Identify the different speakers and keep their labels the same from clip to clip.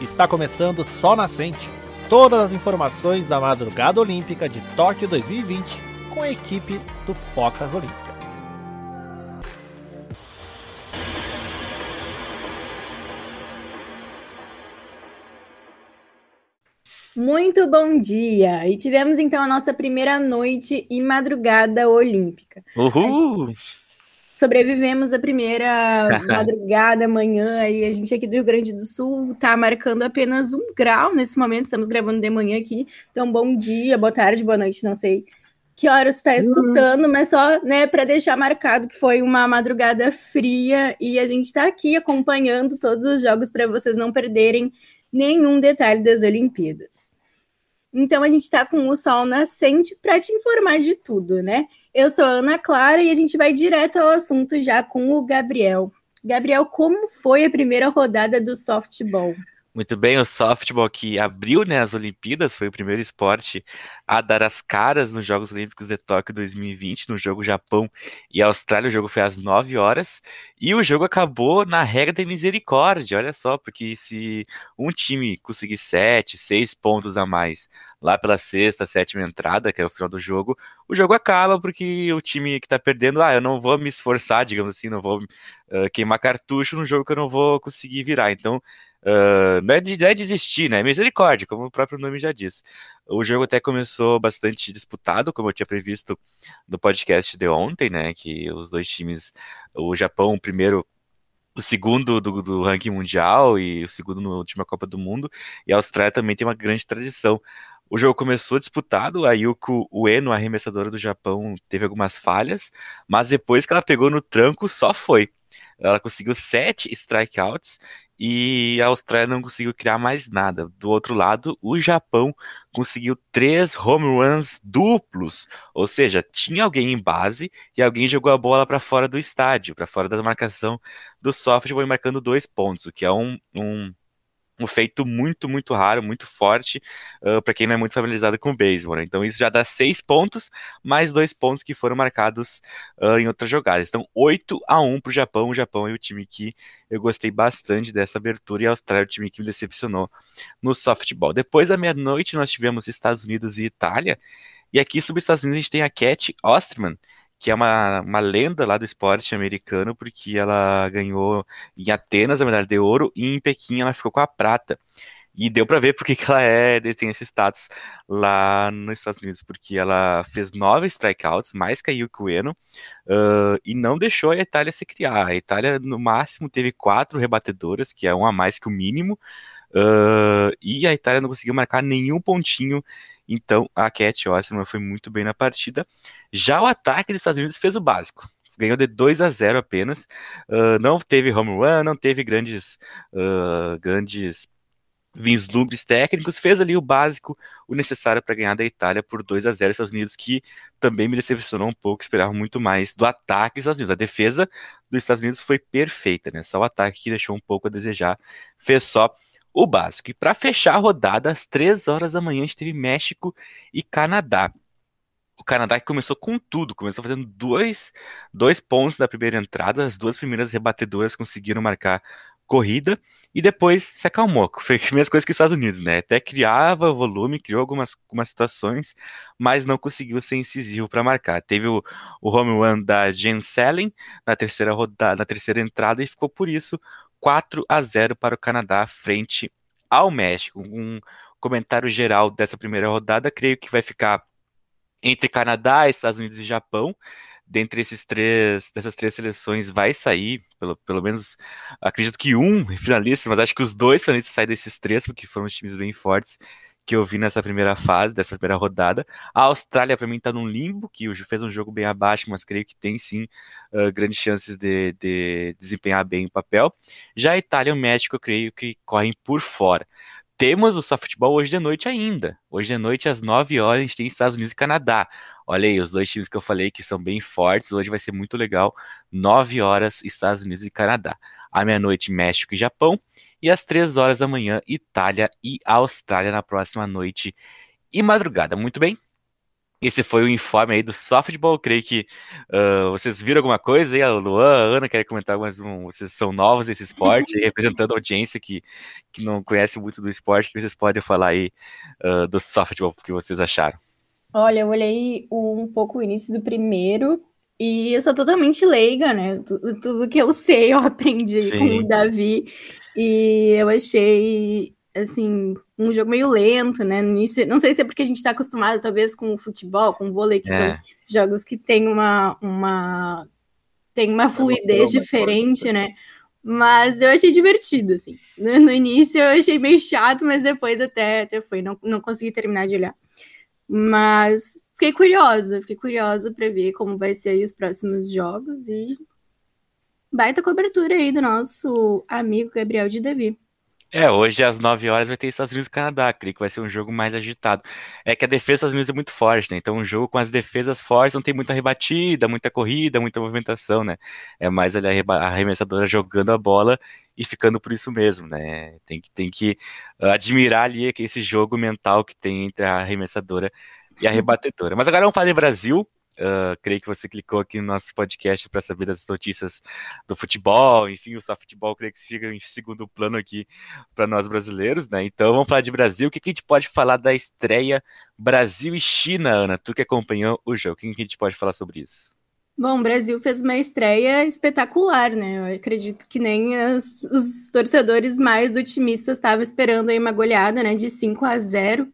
Speaker 1: Está começando Sol Nascente. Todas as informações da madrugada olímpica de Tóquio 2020 com a equipe do Focas Olímpicas.
Speaker 2: Muito bom dia! E tivemos então a nossa primeira noite e madrugada olímpica.
Speaker 3: Uhul!
Speaker 2: Sobrevivemos a primeira madrugada, manhã, e a gente aqui do Rio Grande do Sul está marcando apenas um grau nesse momento, estamos gravando de manhã aqui, então bom dia, boa tarde, boa noite, não sei que horas está escutando, uhum. mas só né, para deixar marcado que foi uma madrugada fria e a gente está aqui acompanhando todos os jogos para vocês não perderem nenhum detalhe das Olimpíadas. Então a gente está com o sol nascente para te informar de tudo, né? Eu sou a Ana Clara e a gente vai direto ao assunto já com o Gabriel. Gabriel, como foi a primeira rodada do softball?
Speaker 3: Muito bem, o softball que abriu né, as Olimpíadas, foi o primeiro esporte a dar as caras nos Jogos Olímpicos de Tóquio 2020, no jogo Japão e Austrália. O jogo foi às 9 horas e o jogo acabou na regra da misericórdia. Olha só, porque se um time conseguir 7, 6 pontos a mais lá pela sexta, sétima entrada, que é o final do jogo, o jogo acaba porque o time que tá perdendo, ah, eu não vou me esforçar, digamos assim, não vou uh, queimar cartucho no jogo que eu não vou conseguir virar. Então, Uh, não, é de, não, é desistir, né? É misericórdia, como o próprio nome já diz. O jogo até começou bastante disputado, como eu tinha previsto no podcast de ontem, né? Que os dois times, o Japão, o primeiro, o segundo do, do ranking mundial e o segundo na última Copa do Mundo, e a Austrália também tem uma grande tradição. O jogo começou disputado, a Yuko Ueno, a arremessadora do Japão, teve algumas falhas, mas depois que ela pegou no tranco, só foi. Ela conseguiu sete strikeouts e a Austrália não conseguiu criar mais nada. Do outro lado, o Japão conseguiu três home runs duplos, ou seja, tinha alguém em base e alguém jogou a bola para fora do estádio, para fora da marcação do softball, marcando dois pontos, o que é um, um um feito muito, muito raro, muito forte, uh, para quem não é muito familiarizado com o beisebol. Né? Então isso já dá seis pontos, mais dois pontos que foram marcados uh, em outras jogadas. Então 8 a 1 para o Japão. O Japão é o time que eu gostei bastante dessa abertura e a Austrália é o time que me decepcionou no softball. Depois da meia-noite nós tivemos Estados Unidos e Itália. E aqui sobre os Estados Unidos a gente tem a Cat Osterman, que é uma, uma lenda lá do esporte americano, porque ela ganhou em Atenas a medalha de ouro e em Pequim ela ficou com a prata. E deu para ver porque que ela é, tem esse status lá nos Estados Unidos, porque ela fez nove strikeouts, mais que Yuki Ueno, uh, e não deixou a Itália se criar. A Itália, no máximo, teve quatro rebatedoras, que é um a mais que o mínimo, uh, e a Itália não conseguiu marcar nenhum pontinho então, a Cat Osterman foi muito bem na partida. Já o ataque dos Estados Unidos fez o básico. Ganhou de 2 a 0 apenas. Uh, não teve home run, não teve grandes, uh, grandes vislumbres técnicos. Fez ali o básico, o necessário para ganhar da Itália por 2 a 0 Estados Unidos, que também me decepcionou um pouco. Esperava muito mais do ataque dos Estados Unidos. A defesa dos Estados Unidos foi perfeita, né? Só o ataque que deixou um pouco a desejar. Fez só o básico. E para fechar a rodada, às 3 horas da manhã, a gente teve México e Canadá. O Canadá que começou com tudo, começou fazendo dois, dois pontos na primeira entrada, as duas primeiras rebatedoras conseguiram marcar corrida e depois se acalmou. Foi a mesma coisa que os Estados Unidos, né? Até criava volume, criou algumas, algumas situações, mas não conseguiu ser incisivo para marcar. Teve o, o home run da Jen Sellen na terceira rodada, na terceira entrada e ficou por isso 4 a 0 para o Canadá frente ao México. Um comentário geral dessa primeira rodada, creio que vai ficar entre Canadá, Estados Unidos e Japão. Dentre esses três, dessas três seleções vai sair, pelo, pelo menos acredito que um finalista, mas acho que os dois finalistas saem desses três, porque foram times bem fortes que eu vi nessa primeira fase, dessa primeira rodada. A Austrália, para mim, está num limbo, que fez um jogo bem abaixo, mas creio que tem sim uh, grandes chances de, de, desempenhar bem o papel. Já a Itália e o México, eu creio que correm por fora. Temos o softball hoje de noite ainda. Hoje de noite, às 9 horas, a gente tem Estados Unidos e Canadá. Olha aí, os dois times que eu falei que são bem fortes. Hoje vai ser muito legal. 9 horas, Estados Unidos e Canadá. À meia-noite, México e Japão. E às 3 horas da manhã, Itália e Austrália na próxima noite e madrugada. Muito bem? esse foi o informe aí do softball. Creio que uh, vocês viram alguma coisa aí? A Luan, a Ana, querem comentar mais um? Vocês são novos nesse esporte, representando a audiência que, que não conhece muito do esporte, que vocês podem falar aí uh, do softball, o que vocês acharam?
Speaker 2: Olha, eu olhei um pouco o início do primeiro e eu sou totalmente leiga, né? Tudo, tudo que eu sei eu aprendi Sim. com o Davi e eu achei assim, um jogo meio lento, né? Não sei se é porque a gente está acostumado, talvez, com o futebol, com o vôlei, que é. são jogos que têm uma, uma, tem uma fluidez diferente, forte. né? Mas eu achei divertido, assim. No, no, início eu achei meio chato, mas depois até, até foi. Não, não consegui terminar de olhar. Mas fiquei curiosa, fiquei curiosa para ver como vai ser aí os próximos jogos e baita cobertura aí do nosso amigo Gabriel de Davi.
Speaker 3: É, hoje às 9 horas vai ter Estados Unidos e Canadá, creio que vai ser um jogo mais agitado. É que a defesa dos Estados Unidos é muito forte, né? Então um jogo com as defesas fortes não tem muita rebatida, muita corrida, muita movimentação, né? É mais ali a arremessadora jogando a bola e ficando por isso mesmo, né? Tem que, tem que ah, admirar ali esse jogo mental que tem entre a arremessadora e a rebatedora. Mas agora vamos falar de Brasil. Uh, creio que você clicou aqui no nosso podcast para saber das notícias do futebol, enfim, o futebol creio que fica em segundo plano aqui para nós brasileiros, né? Então vamos falar de Brasil. O que, que, a gente pode falar da estreia Brasil e China, Ana? Tu que acompanhou o jogo, o que, que a gente pode falar sobre isso?
Speaker 2: Bom, o Brasil fez uma estreia espetacular, né? Eu acredito que nem as, os torcedores mais otimistas estavam esperando aí uma goleada, né, de 5 a 0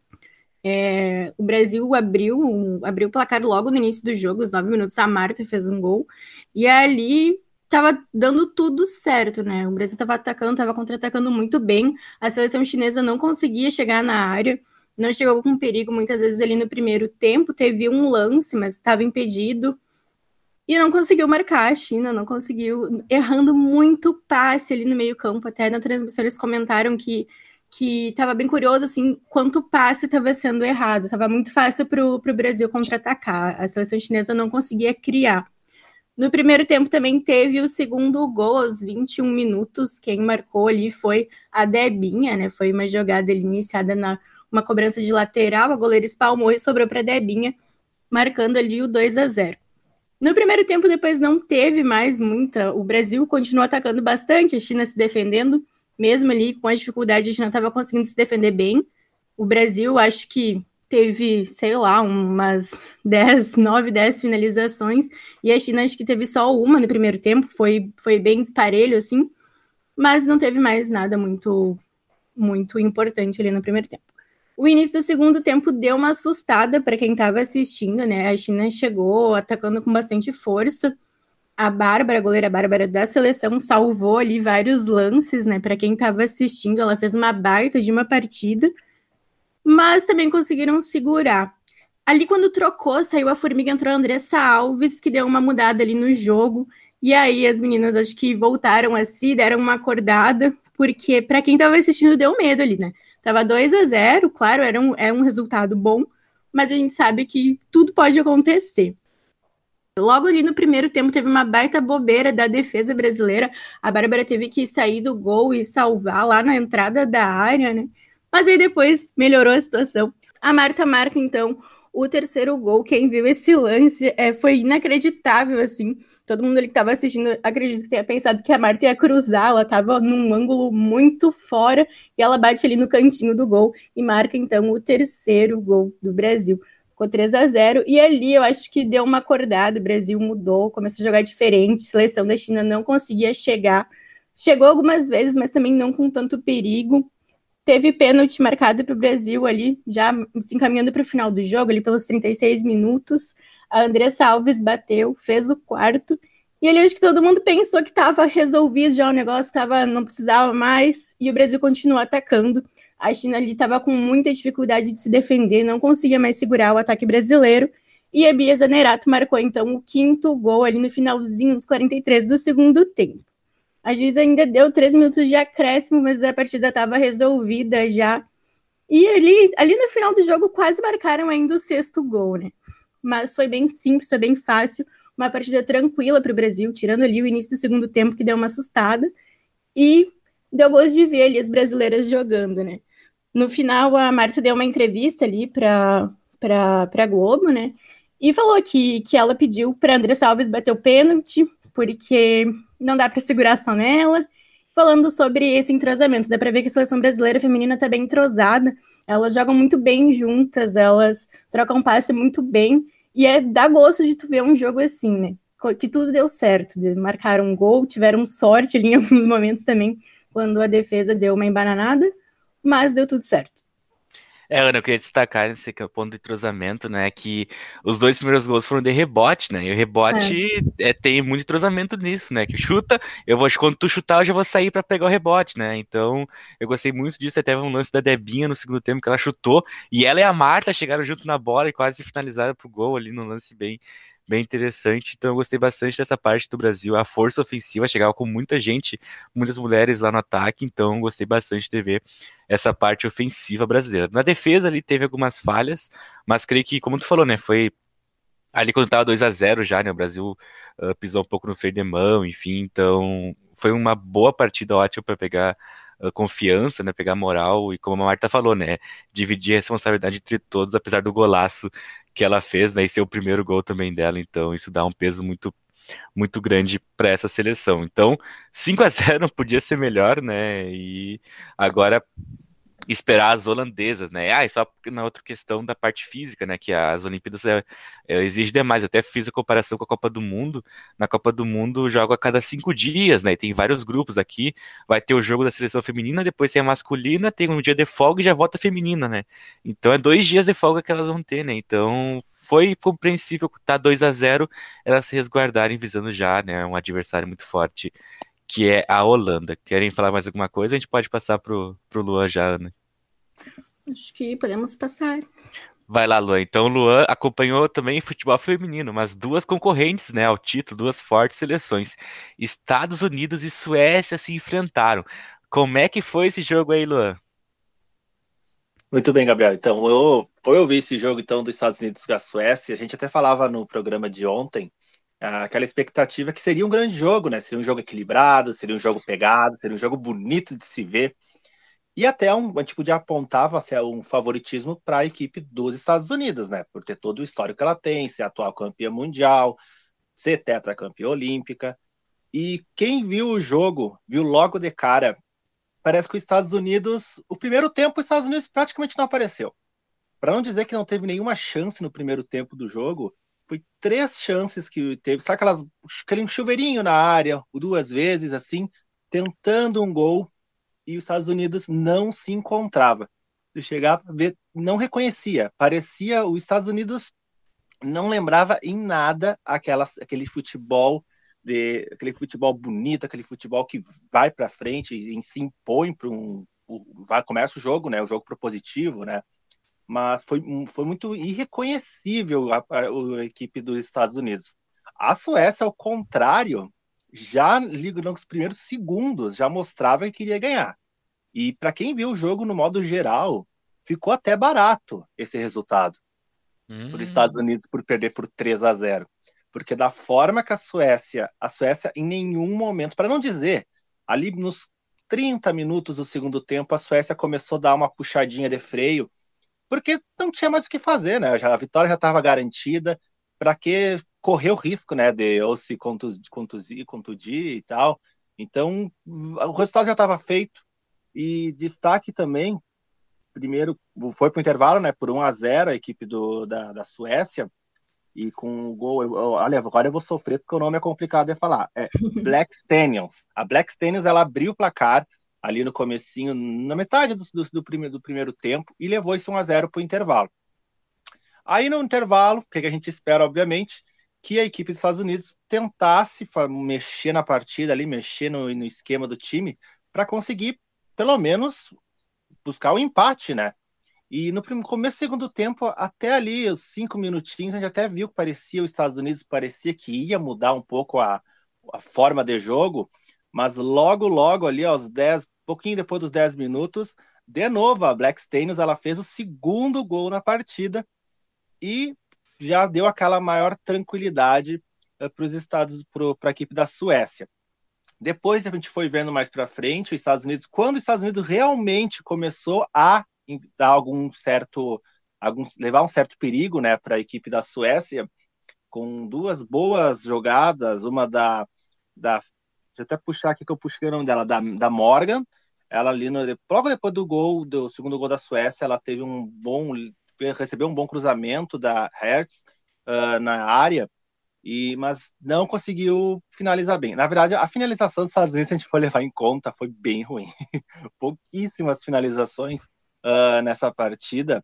Speaker 2: é, o Brasil abriu, abriu o placar logo no início do jogo, os nove minutos, a Marta fez um gol, e ali estava dando tudo certo, né? O Brasil estava atacando, estava contra-atacando muito bem, a seleção chinesa não conseguia chegar na área, não chegou com perigo muitas vezes ali no primeiro tempo, teve um lance, mas estava impedido, e não conseguiu marcar a China, não conseguiu, errando muito passe ali no meio campo, até na transmissão eles comentaram que que estava bem curioso assim quanto passe estava sendo errado. Estava muito fácil para o Brasil contra-atacar. A seleção chinesa não conseguia criar. No primeiro tempo também teve o segundo gol aos 21 minutos. Quem marcou ali foi a Debinha, né? Foi uma jogada iniciada na uma cobrança de lateral, a goleira espalmou e sobrou para Debinha, marcando ali o 2 a 0. No primeiro tempo depois não teve mais muita. O Brasil continuou atacando bastante, a China se defendendo mesmo ali com as dificuldades, a gente não estava conseguindo se defender bem. O Brasil, acho que teve, sei lá, umas 10, 9, 10 finalizações, e a China acho que teve só uma no primeiro tempo, foi, foi bem disparelho, assim, mas não teve mais nada muito, muito importante ali no primeiro tempo. O início do segundo tempo deu uma assustada para quem estava assistindo, né? A China chegou atacando com bastante força, a Bárbara, a goleira Bárbara da seleção, salvou ali vários lances, né? Para quem estava assistindo, ela fez uma baita de uma partida, mas também conseguiram segurar. Ali, quando trocou, saiu a Formiga, entrou a Andressa Alves, que deu uma mudada ali no jogo. E aí, as meninas acho que voltaram a si, deram uma acordada, porque para quem estava assistindo, deu medo ali, né? Tava 2 a 0 claro, era um, é um resultado bom, mas a gente sabe que tudo pode acontecer. Logo ali no primeiro tempo teve uma baita bobeira da defesa brasileira. A Bárbara teve que sair do gol e salvar lá na entrada da área, né? Mas aí depois melhorou a situação. A Marta marca então o terceiro gol. Quem viu esse lance é, foi inacreditável, assim. Todo mundo ali que estava assistindo, acredito que tenha pensado que a Marta ia cruzar, ela estava num ângulo muito fora e ela bate ali no cantinho do gol e marca então o terceiro gol do Brasil ficou 3 a 0 e ali eu acho que deu uma acordada, o Brasil mudou, começou a jogar diferente, a seleção da China não conseguia chegar, chegou algumas vezes, mas também não com tanto perigo, teve pênalti marcado para o Brasil ali, já se encaminhando para o final do jogo, ali pelos 36 minutos, a Andressa Alves bateu, fez o quarto, e ali acho que todo mundo pensou que estava resolvido já o negócio, tava, não precisava mais, e o Brasil continuou atacando, a China ali estava com muita dificuldade de se defender, não conseguia mais segurar o ataque brasileiro. E a Bia Zanerato marcou então o quinto gol ali no finalzinho dos 43 do segundo tempo. A juíza ainda deu três minutos de acréscimo, mas a partida estava resolvida já. E ali, ali no final do jogo quase marcaram ainda o sexto gol, né? Mas foi bem simples, foi bem fácil. Uma partida tranquila para o Brasil, tirando ali o início do segundo tempo que deu uma assustada. E deu gosto de ver ali as brasileiras jogando, né? No final, a Marta deu uma entrevista ali para a Globo, né? E falou que, que ela pediu para Andressa Alves bater o pênalti, porque não dá para segurar só nela. Falando sobre esse entrosamento, dá para ver que a seleção brasileira feminina está bem entrosada, elas jogam muito bem juntas, elas trocam passe muito bem, e é dá gosto de tu ver um jogo assim, né? Que tudo deu certo, marcaram um gol, tiveram sorte ali em alguns momentos também, quando a defesa deu uma embananada, mas deu tudo certo.
Speaker 3: É, Ana, eu queria destacar nesse ponto de entrosamento, né, que os dois primeiros gols foram de rebote, né, e o rebote é. É, tem muito entrosamento nisso, né, que chuta, eu vou, quando tu chutar, eu já vou sair para pegar o rebote, né, então eu gostei muito disso, até teve um lance da Debinha no segundo tempo que ela chutou, e ela e a Marta chegaram junto na bola e quase finalizaram pro gol ali no lance bem, bem interessante. Então eu gostei bastante dessa parte do Brasil. A força ofensiva chegava com muita gente, muitas mulheres lá no ataque, então gostei bastante de ver essa parte ofensiva brasileira. Na defesa ali teve algumas falhas, mas creio que, como tu falou, né, foi ali quando tava 2 a 0 já, né, o Brasil uh, pisou um pouco no freio de mão, enfim, então foi uma boa partida ótima para pegar confiança, né, pegar moral e como a Marta falou, né, dividir a responsabilidade entre todos, apesar do golaço que ela fez, né, e ser o primeiro gol também dela, então isso dá um peso muito muito grande para essa seleção. Então, 5 a 0 não podia ser melhor, né? E agora esperar as holandesas, né? Ah, e só na outra questão da parte física, né? Que as Olimpíadas é, é, exige demais. Eu até fiz a comparação com a Copa do Mundo. Na Copa do Mundo joga a cada cinco dias, né? E tem vários grupos aqui. Vai ter o jogo da seleção feminina, depois tem a masculina, tem um dia de folga e já volta a feminina, né? Então é dois dias de folga que elas vão ter, né? Então foi compreensível tá 2 a 0 elas se resguardarem visando já, né? Um adversário muito forte que é a Holanda. Querem falar mais alguma coisa? A gente pode passar pro, pro Luan já, Ana.
Speaker 2: Acho que podemos passar.
Speaker 3: Vai lá, Luan. Então, Luan acompanhou também futebol feminino, mas duas concorrentes né, ao título, duas fortes seleções. Estados Unidos e Suécia se enfrentaram. Como é que foi esse jogo aí, Luan?
Speaker 1: Muito bem, Gabriel. Então, eu, eu vi esse jogo então dos Estados Unidos com a Suécia. A gente até falava no programa de ontem aquela expectativa que seria um grande jogo, né? Seria um jogo equilibrado, seria um jogo pegado, seria um jogo bonito de se ver. E até um, a gente podia apontar um favoritismo para a equipe dos Estados Unidos, né? Por ter todo o histórico que ela tem, ser atual campeã mundial, ser tetracampeã olímpica. E quem viu o jogo, viu logo de cara, parece que os Estados Unidos, o primeiro tempo, os Estados Unidos praticamente não apareceu. Para não dizer que não teve nenhuma chance no primeiro tempo do jogo, foi três chances que teve, sabe aquelas, aquele chuveirinho na área, duas vezes assim, tentando um gol, e os Estados Unidos não se encontrava. Você chegava ver, não reconhecia, parecia os Estados Unidos não lembrava em nada aquelas, aquele futebol de aquele futebol bonito, aquele futebol que vai para frente e se impõe para um, vai começa o jogo, né, o jogo propositivo, né? Mas foi, foi muito irreconhecível a, a, a, equipe dos Estados Unidos. A Suécia, ao contrário, já nos primeiros segundos já mostrava que queria ganhar. E para quem viu o jogo no modo geral, ficou até barato esse resultado. Hum. Por Estados Unidos por perder por 3 a 0. Porque da forma que a Suécia, a Suécia em nenhum momento, para não dizer, ali nos 30 minutos do segundo tempo, a Suécia começou a dar uma puxadinha de freio porque não tinha mais o que fazer, né? Já, a vitória já estava garantida, para que correr o risco, né, de ou se contusir, contusir, contundir e tal. Então, o resultado já estava feito. E destaque também, primeiro, foi para o intervalo, né, por 1 a 0 a equipe do, da, da Suécia, e com o gol, eu, olha, agora eu vou sofrer porque o nome é complicado de falar, é Black Stanions. A Black Stanions, ela abriu o placar, ali no comecinho, na metade do, do, do, primeiro, do primeiro tempo, e levou isso 1 a 0 para o intervalo. Aí no intervalo, o que, a gente espera, obviamente, que a equipe dos Estados Unidos tentasse mexer na partida ali, mexer no, no esquema do time, para conseguir, pelo menos, buscar o empate, né? E no começo do segundo tempo, até ali, os cinco minutinhos, a gente até viu que parecia os Estados Unidos, parecia que ia mudar um pouco a, a forma de jogo, mas logo, logo ali aos 10, pouquinho depois dos 10 minutos, de novo a Black Stainers, ela fez o segundo gol na partida e já deu aquela maior tranquilidade uh, para os Estados, para a equipe da Suécia. Depois a gente foi vendo mais para frente os Estados Unidos, quando os Estados Unidos realmente começou a dar algum certo alguns, levar um certo perigo né, para a equipe da Suécia, com duas boas jogadas, uma da, da. Deixa eu até puxar aqui que eu puxei o nome dela, da, da Morgan. Ela ali, no, logo depois do gol, do segundo gol da Suécia, ela teve um bom. recebeu um bom cruzamento da Hertz uh, na área, e, mas não conseguiu finalizar bem. Na verdade, a finalização dos Estados Unidos, se a gente for levar em conta, foi bem ruim. Pouquíssimas finalizações uh, nessa partida.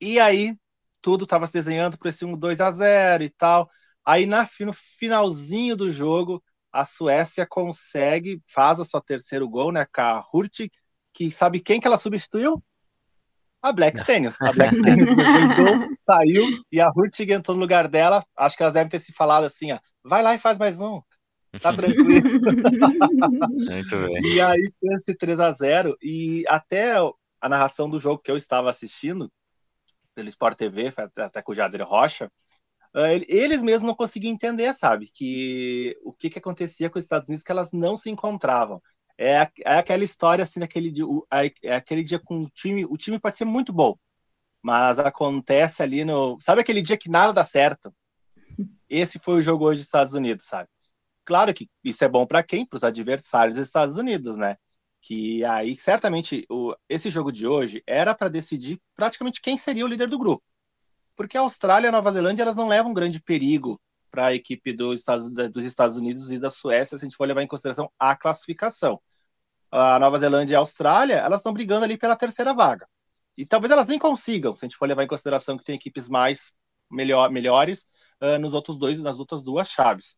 Speaker 1: E aí, tudo estava se desenhando para esse 1 2 a 0 e tal. Aí na, no finalzinho do jogo, a Suécia consegue, faz o seu terceiro gol, né, com a Hurtig, que sabe quem que ela substituiu? A Black Stenius. A Black Stenius fez dois gols, saiu, e a Hurtig entrou no lugar dela. Acho que elas devem ter se falado assim, ó, vai lá e faz mais um. Tá tranquilo. Muito bem. E aí fez esse 3 a 0 e até a narração do jogo que eu estava assistindo, pelo Sport TV, até com o Jader Rocha, eles mesmos não conseguiam entender, sabe, que o que, que acontecia com os Estados Unidos que elas não se encontravam. É, é aquela história assim daquele dia, é aquele dia com o time, o time pode ser muito bom, mas acontece ali no, sabe aquele dia que nada dá certo. Esse foi o jogo hoje dos Estados Unidos, sabe? Claro que isso é bom para quem? Para os adversários dos Estados Unidos, né? que aí certamente o, esse jogo de hoje era para decidir praticamente quem seria o líder do grupo. Porque a Austrália e a Nova Zelândia elas não levam grande perigo para a equipe do Estados, dos Estados Unidos e da Suécia, se a gente for levar em consideração a classificação. A Nova Zelândia e a Austrália, elas estão brigando ali pela terceira vaga. E talvez elas nem consigam, se a gente for levar em consideração que tem equipes mais melhor, melhores uh, nos outros dois, nas outras duas chaves.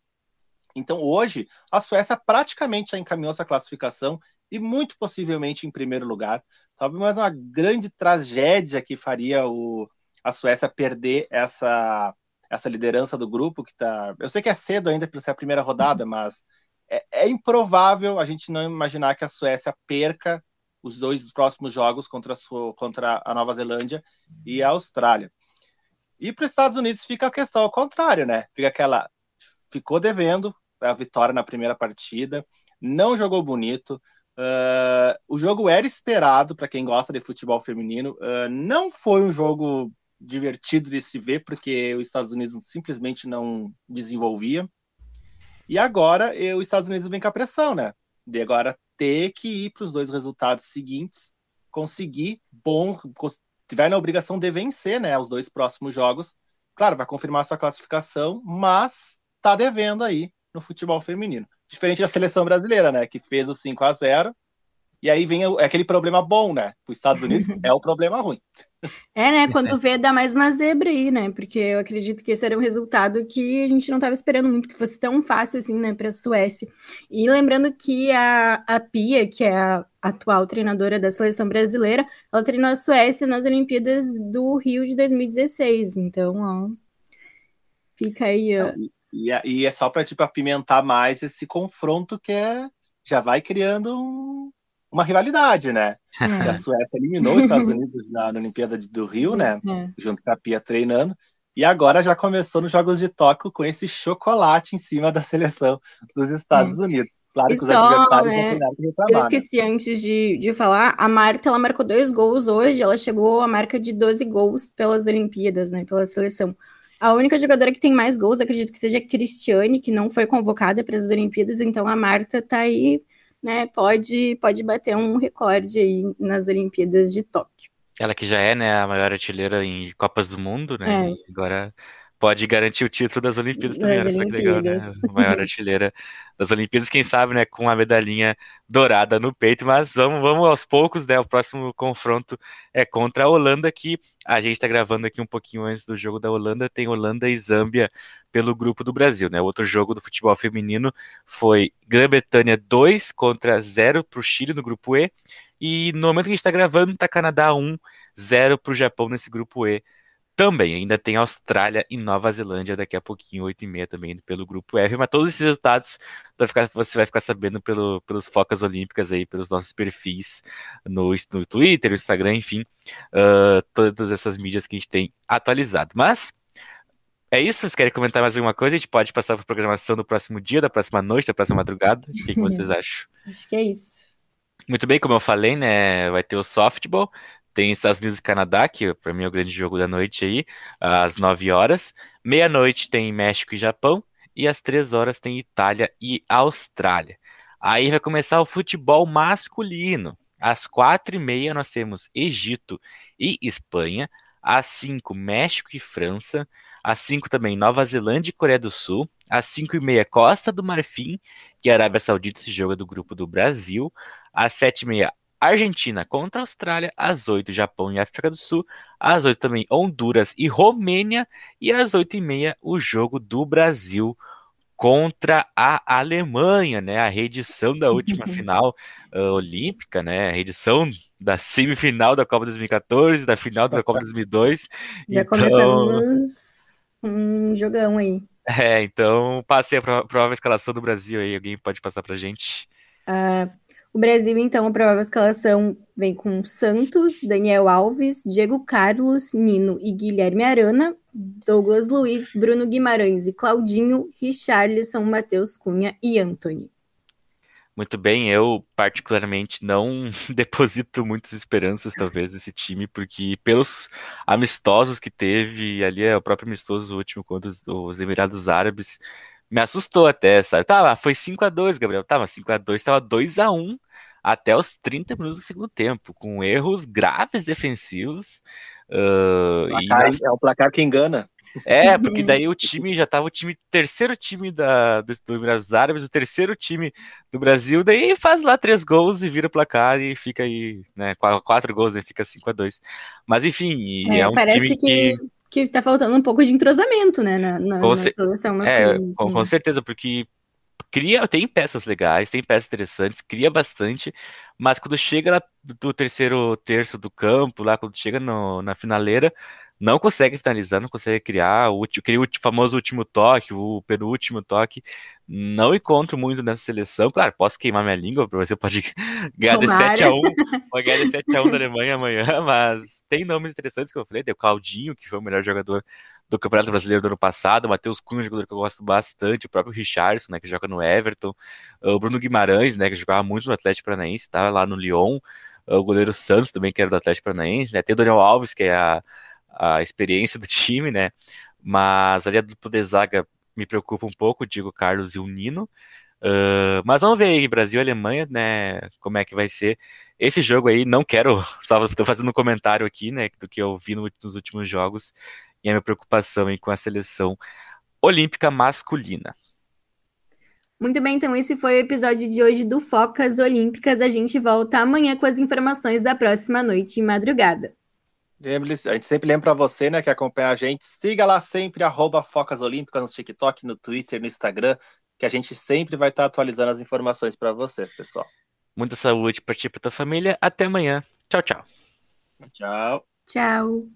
Speaker 1: Então, hoje, a Suécia praticamente já encaminhou essa classificação e muito possivelmente em primeiro lugar. Talvez mais uma grande tragédia que faria o, a Suécia perder essa, essa liderança do grupo que tá. Eu sei que é cedo ainda para ser a primeira rodada, mas é, é, improvável a gente não imaginar que a Suécia perca os dois próximos jogos contra a, sua, contra a Nova Zelândia e a Austrália. E para os Estados Unidos fica a questão ao contrário, né? Fica aquela. Ficou devendo a vitória na primeira partida, não jogou bonito, Uh, o jogo era esperado para quem gosta de futebol feminino. Uh, não foi um jogo divertido de se ver, porque os Estados Unidos simplesmente não desenvolvia. E agora os Estados Unidos vem com a pressão, né? De agora ter que ir para os dois resultados seguintes, conseguir bom, tiver na obrigação de vencer, né? Os dois próximos jogos. Claro, vai confirmar sua classificação, mas tá devendo aí no futebol feminino. Diferente da seleção brasileira, né? Que fez o 5 a 0 e aí vem é aquele problema bom, né? Para os Estados Unidos é o problema ruim.
Speaker 2: É, né? Quando vê, dá mais uma zebra aí, né? Porque eu acredito que esse era um resultado que a gente não estava esperando muito que fosse tão fácil assim, né, para a Suécia. E lembrando que a, a Pia, que é a atual treinadora da seleção brasileira, ela treinou a Suécia nas Olimpíadas do Rio de 2016. Então, ó, fica aí. Ó.
Speaker 1: E, e é só para tipo, apimentar mais esse confronto que é, já vai criando um, uma rivalidade, né? É. A Suécia eliminou os Estados Unidos na, Olimpíada do Rio, né? É. Junto com a Pia treinando. E agora já começou nos Jogos de Tóquio com esse chocolate em cima da seleção dos Estados é. Unidos. Claro e que os só, adversários
Speaker 2: né, vão que reclamar. Eu né? esqueci né? antes de, de falar, a Marta ela marcou dois gols hoje, ela chegou à marca de 12 gols pelas Olimpíadas, né? Pela seleção. A única jogadora que tem mais gols, acredito que seja a Cristiane, que não foi convocada para as Olimpíadas, então a Marta está aí, né? Pode, pode bater um recorde aí nas Olimpíadas de Tóquio.
Speaker 3: Ela que já é, né, a maior artilheira em Copas do Mundo, né? É. Agora pode garantir o título das Olimpíadas também. Olha só que legal, né? A maior artilheira das Olimpíadas, quem sabe, né, com a medalhinha dourada no peito, mas vamos, vamos aos poucos, né? O próximo confronto é contra a Holanda, que a gente está gravando aqui um pouquinho antes do jogo da Holanda, tem Holanda e Zâmbia pelo grupo do Brasil, né? O outro jogo do futebol feminino foi Grã-Bretanha 2 contra 0 para o Chile no grupo E, e no momento que a gente está gravando, está Canadá 1, 0 para o Japão nesse grupo E também. Ainda tem Austrália e Nova Zelândia daqui a pouquinho, 8 e meia também pelo grupo F. Mas todos esses resultados você vai ficar sabendo pelo, pelos focas olímpicas aí, pelos nossos perfis no, no Twitter, no Instagram, enfim, uh, todas essas mídias que a gente tem atualizado. Mas é isso? Vocês querem comentar mais alguma coisa? A gente pode passar para a programação do próximo dia, da próxima noite, da próxima madrugada? O que, que vocês acham?
Speaker 2: Acho que é isso.
Speaker 3: Muito bem, como eu falei, né? Vai ter o softball, tem Estados Unidos e Canadá, que para mim é o grande jogo da noite aí, às 9 horas. Meia-noite tem México e Japão. E às 3 horas tem Itália e Austrália. Aí vai começar o futebol masculino. Às 4 e meia nós temos Egito e Espanha. Às 5, México e França. Às 5 também Nova Zelândia e Coreia do Sul. Às 5 e meia Costa do Marfim, que a Arábia Saudita se joga do grupo do Brasil. Às 7 e meia Argentina contra a Austrália, às 8 Japão e África do Sul, às 8 também Honduras e Romênia, e às 8 e meia o jogo do Brasil contra a Alemanha, né? A reedição da última final uh, olímpica, né? A reedição da semifinal da Copa 2014, da final da Copa 2002.
Speaker 2: Já então... começamos um jogão aí.
Speaker 3: É, então passei a provável escalação do Brasil aí. Alguém pode passar pra gente?
Speaker 2: Uh, o Brasil, então, a provável escalação vem com Santos, Daniel Alves, Diego Carlos, Nino e Guilherme Arana, Douglas Luiz, Bruno Guimarães e Claudinho, Richarlison, Matheus Cunha e Anthony.
Speaker 3: Muito bem, eu particularmente não deposito muitas esperanças, talvez, nesse time, porque pelos amistosos que teve, ali é o próprio amistoso último contra os, os Emirados Árabes, me assustou até, sabe? Tá, foi 5 a 2 Gabriel. Tava 5 a 2 tava 2 a 1 até os 30 minutos do segundo tempo, com erros graves defensivos.
Speaker 1: Uh, placar, e... É o placar que engana.
Speaker 3: É, porque daí o time já tava o time, terceiro time da, do, do Emirados Árabes, o terceiro time do Brasil, daí faz lá três gols e vira o placar e fica aí, né? Quatro, quatro gols, né? Fica 5 a 2 Mas enfim, é, é um
Speaker 2: parece time que... que que tá faltando um pouco de entrosamento, né, na, na,
Speaker 3: com, solução é, com, com, certeza, porque cria, tem peças legais, tem peças interessantes, cria bastante, mas quando chega lá do terceiro terço do campo, lá quando chega no, na finaleira, não consegue finalizar, não consegue criar o, o famoso último toque, o penúltimo toque. Não encontro muito nessa seleção. Claro, posso queimar minha língua, você pode ganhar de 7 a 1 pode ganhar de 7 a 1 da Alemanha amanhã, mas tem nomes interessantes que eu falei, o Claudinho, que foi o melhor jogador do Campeonato Brasileiro do ano passado, o Matheus Cunha, jogador que eu gosto bastante, o próprio Richardson, né, que joga no Everton, o Bruno Guimarães, né, que jogava muito no Atlético Paranaense, estava lá no Lyon, o goleiro Santos também, que era do Atlético Paranaense, né, tem o Daniel Alves, que é a a experiência do time, né? Mas ali a dupla de zaga me preocupa um pouco, digo Carlos e o Nino. Uh, mas vamos ver aí, Brasil e Alemanha, né? Como é que vai ser esse jogo aí? Não quero, só estou fazendo um comentário aqui, né? Do que eu vi no, nos últimos jogos e a minha preocupação aí com a seleção olímpica masculina.
Speaker 2: Muito bem, então esse foi o episódio de hoje do Focas Olímpicas. A gente volta amanhã com as informações da próxima noite e madrugada.
Speaker 1: A gente sempre lembra para você, né, que acompanha a gente, siga lá sempre, arroba Focas Olímpicas no TikTok, no Twitter, no Instagram, que a gente sempre vai estar tá atualizando as informações para vocês, pessoal.
Speaker 3: Muita saúde para ti e para tua família. Até amanhã. Tchau, tchau.
Speaker 1: Tchau.
Speaker 2: Tchau.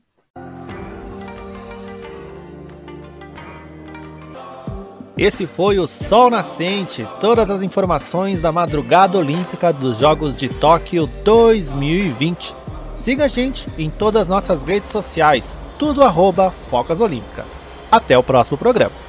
Speaker 4: Esse foi o Sol Nascente, todas as informações da madrugada olímpica dos Jogos de Tóquio 2020. Siga a gente em todas as nossas redes sociais, tudo arroba Focas Olímpicas. Até o próximo programa.